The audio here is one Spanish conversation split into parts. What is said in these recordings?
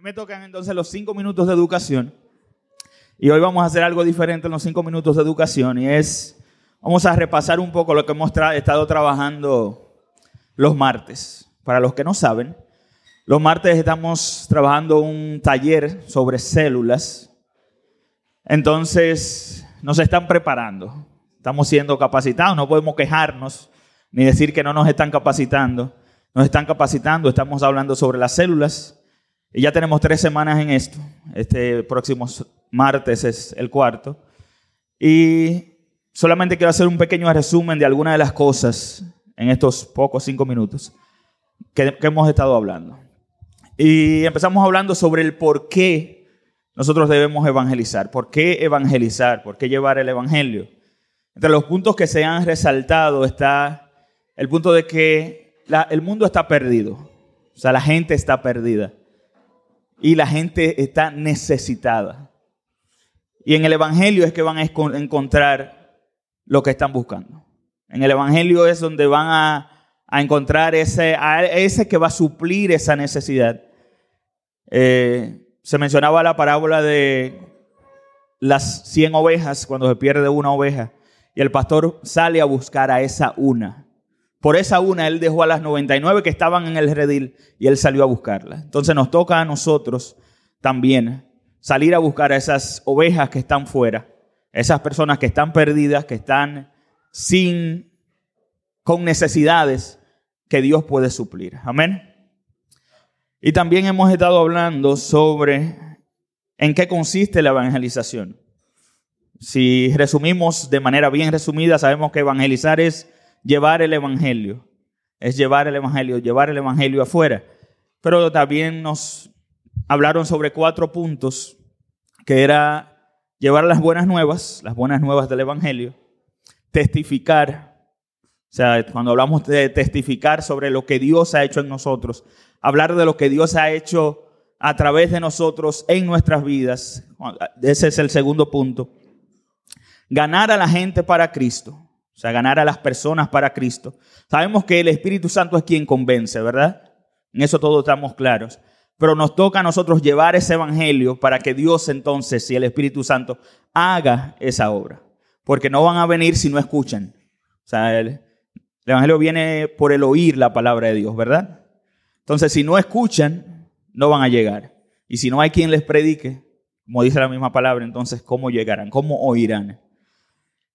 Me tocan entonces los cinco minutos de educación. Y hoy vamos a hacer algo diferente en los cinco minutos de educación. Y es, vamos a repasar un poco lo que hemos estado trabajando los martes. Para los que no saben, los martes estamos trabajando un taller sobre células. Entonces, nos están preparando. Estamos siendo capacitados. No podemos quejarnos ni decir que no nos están capacitando. Nos están capacitando. Estamos hablando sobre las células y ya tenemos tres semanas en esto. Este próximo martes es el cuarto. Y solamente quiero hacer un pequeño resumen de algunas de las cosas en estos pocos cinco minutos que, hemos estado hablando. Y empezamos hablando sobre el por qué nosotros debemos evangelizar. ¿Por qué evangelizar? ¿Por qué llevar el evangelio? Entre los puntos que se han resaltado está el punto de que el mundo está perdido. O sea, la gente está perdida y la gente está necesitada. Y en el Evangelio es que van a encontrar lo que están buscando. En el Evangelio es donde van a, encontrar ese, ese que va a suplir esa necesidad. Eh, se mencionaba la parábola de las 100 ovejas cuando se pierde una oveja y el pastor sale a buscar a esa una. Por esa una él dejó a las 99 que estaban en el redil y él salió a buscarla. Entonces nos toca a nosotros también salir a buscar a esas ovejas que están fuera, esas personas que están perdidas, que están sin, con necesidades que Dios puede suplir. Amén. Y también hemos estado hablando sobre en qué consiste la evangelización. Si resumimos de manera bien resumida, sabemos que evangelizar es llevar el Evangelio. Es llevar el Evangelio, llevar el Evangelio afuera. Pero también nos hablaron sobre cuatro puntos, que era llevar las buenas nuevas, las buenas nuevas del Evangelio, testificar, o sea, cuando hablamos de testificar sobre lo que Dios ha hecho en nosotros, hablar de lo que Dios ha hecho a través de nosotros en nuestras vidas, ese es el segundo punto. Ganar a la gente para Cristo. O sea, ganar a las personas para Cristo. Sabemos que el Espíritu Santo es quien convence, ¿verdad? En eso todos estamos claros. Pero nos toca a nosotros llevar ese evangelio para que Dios entonces y el Espíritu Santo haga esa obra. Porque no van a venir si no escuchan. O sea, el, evangelio viene por el oír la palabra de Dios, ¿verdad? Entonces, si no escuchan, no van a llegar. Y si no hay quien les predique, como dice la misma palabra, entonces, ¿cómo llegarán? ¿Cómo oirán?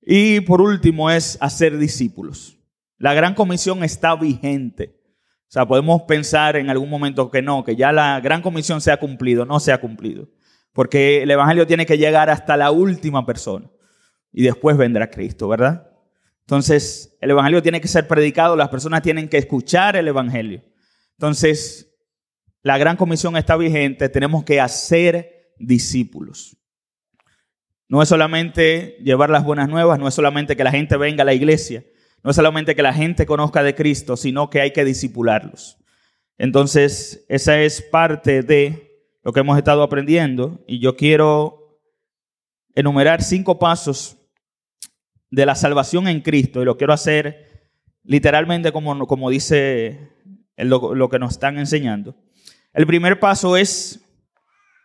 Y por último es hacer discípulos. La gran comisión está vigente. O sea, podemos pensar en algún momento que no, que ya la gran comisión se ha cumplido, no se ha cumplido. Porque el Evangelio tiene que llegar hasta la última persona. Y después vendrá Cristo, ¿verdad? Entonces, el Evangelio tiene que ser predicado, las personas tienen que escuchar el Evangelio. Entonces, la gran comisión está vigente, tenemos que hacer discípulos. No es solamente llevar las buenas nuevas, no es solamente que la gente venga a la iglesia, no es solamente que la gente conozca de Cristo, sino que hay que disipularlos. Entonces, esa es parte de lo que hemos estado aprendiendo y yo quiero enumerar cinco pasos de la salvación en Cristo y lo quiero hacer literalmente como, como dice lo, lo que nos están enseñando. El primer paso es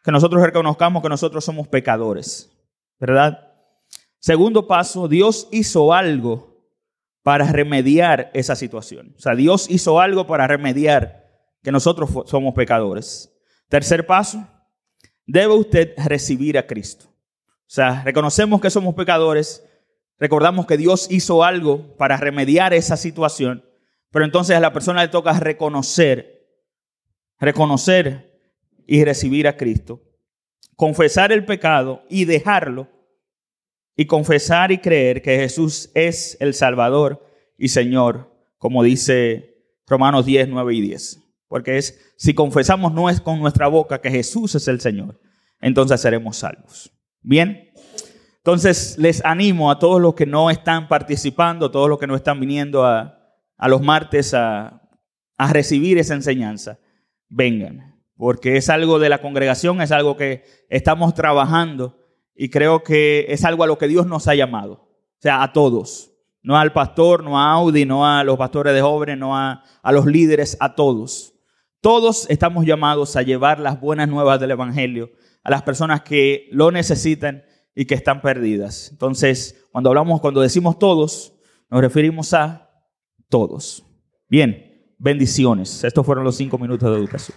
que nosotros reconozcamos que nosotros somos pecadores. ¿Verdad? Segundo paso, Dios hizo algo para remediar esa situación. O sea, Dios hizo algo para remediar que nosotros somos pecadores. Tercer paso, debe usted recibir a Cristo. O sea, reconocemos que somos pecadores, recordamos que Dios hizo algo para remediar esa situación, pero entonces a la persona le toca reconocer, reconocer y recibir a Cristo confesar el pecado y dejarlo, y confesar y creer que Jesús es el Salvador y Señor, como dice Romanos 10, 9 y 10. Porque es, si confesamos no es con nuestra boca que Jesús es el Señor, entonces seremos salvos. Bien, entonces les animo a todos los que no están participando, todos los que no están viniendo a, a los martes a, a recibir esa enseñanza, vengan porque es algo de la congregación, es algo que estamos trabajando y creo que es algo a lo que Dios nos ha llamado, o sea, a todos, no al pastor, no a Audi, no a los pastores de jóvenes, no a, a los líderes, a todos. Todos estamos llamados a llevar las buenas nuevas del Evangelio a las personas que lo necesitan y que están perdidas. Entonces, cuando hablamos, cuando decimos todos, nos referimos a todos. Bien, bendiciones. Estos fueron los cinco minutos de educación.